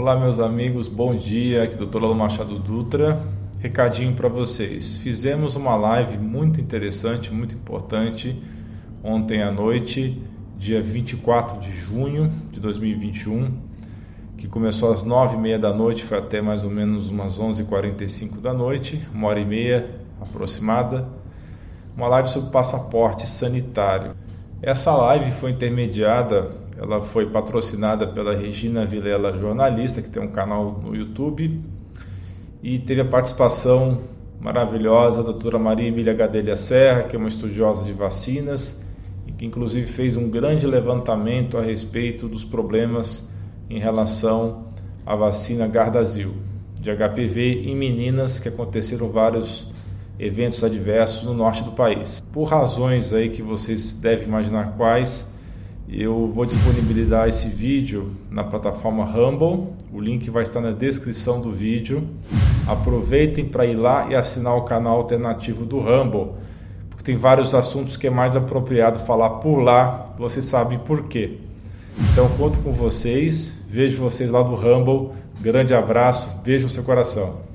Olá, meus amigos, bom dia. Aqui é Dr. Lalo Machado Dutra. Recadinho para vocês. Fizemos uma live muito interessante, muito importante ontem à noite, dia 24 de junho de 2021, que começou às 9h30 da noite, foi até mais ou menos umas 11h45 da noite, uma hora e meia aproximada. Uma live sobre passaporte sanitário. Essa live foi intermediada ela foi patrocinada pela Regina Vilela, jornalista, que tem um canal no YouTube, e teve a participação maravilhosa da doutora Maria Emília Gadelha Serra, que é uma estudiosa de vacinas, e que inclusive fez um grande levantamento a respeito dos problemas em relação à vacina Gardasil, de HPV em meninas, que aconteceram vários eventos adversos no norte do país. Por razões aí que vocês devem imaginar quais, eu vou disponibilizar esse vídeo na plataforma Rumble. O link vai estar na descrição do vídeo. Aproveitem para ir lá e assinar o canal alternativo do Rumble, porque tem vários assuntos que é mais apropriado falar por lá. Você sabe por quê. Então conto com vocês. Vejo vocês lá do Rumble. Grande abraço. Beijo no seu coração.